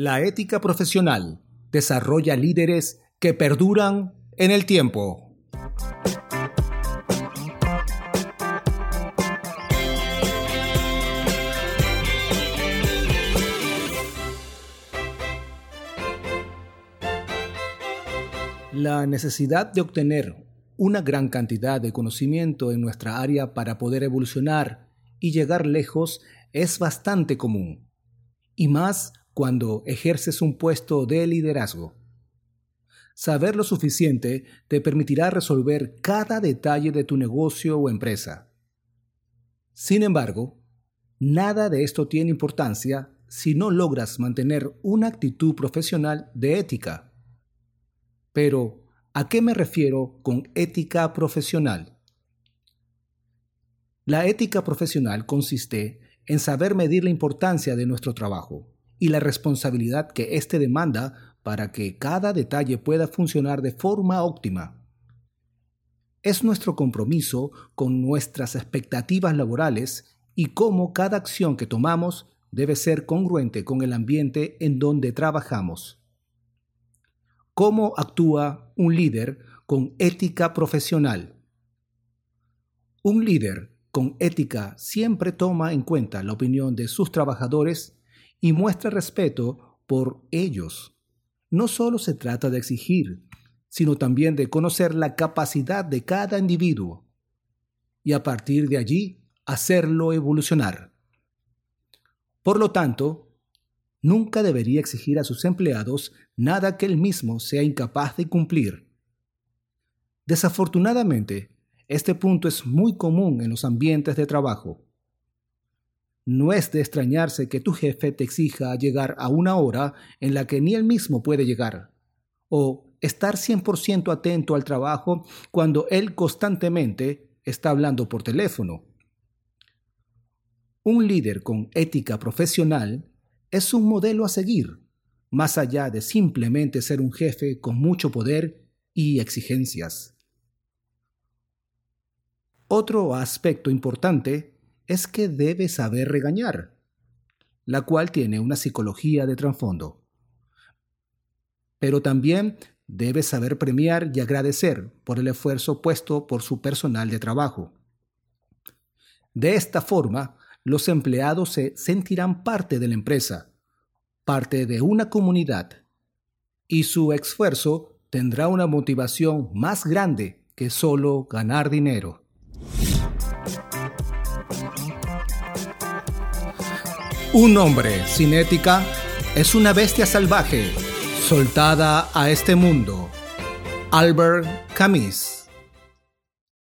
La ética profesional desarrolla líderes que perduran en el tiempo. La necesidad de obtener una gran cantidad de conocimiento en nuestra área para poder evolucionar y llegar lejos es bastante común, y más cuando ejerces un puesto de liderazgo. Saber lo suficiente te permitirá resolver cada detalle de tu negocio o empresa. Sin embargo, nada de esto tiene importancia si no logras mantener una actitud profesional de ética. Pero, ¿a qué me refiero con ética profesional? La ética profesional consiste en saber medir la importancia de nuestro trabajo y la responsabilidad que éste demanda para que cada detalle pueda funcionar de forma óptima. Es nuestro compromiso con nuestras expectativas laborales y cómo cada acción que tomamos debe ser congruente con el ambiente en donde trabajamos. ¿Cómo actúa un líder con ética profesional? Un líder con ética siempre toma en cuenta la opinión de sus trabajadores y muestra respeto por ellos. No solo se trata de exigir, sino también de conocer la capacidad de cada individuo y a partir de allí hacerlo evolucionar. Por lo tanto, nunca debería exigir a sus empleados nada que él mismo sea incapaz de cumplir. Desafortunadamente, este punto es muy común en los ambientes de trabajo. No es de extrañarse que tu jefe te exija llegar a una hora en la que ni él mismo puede llegar, o estar 100% atento al trabajo cuando él constantemente está hablando por teléfono. Un líder con ética profesional es un modelo a seguir, más allá de simplemente ser un jefe con mucho poder y exigencias. Otro aspecto importante es que debe saber regañar, la cual tiene una psicología de trasfondo. Pero también debe saber premiar y agradecer por el esfuerzo puesto por su personal de trabajo. De esta forma, los empleados se sentirán parte de la empresa, parte de una comunidad, y su esfuerzo tendrá una motivación más grande que solo ganar dinero. Un hombre sin ética es una bestia salvaje, soltada a este mundo. Albert Camus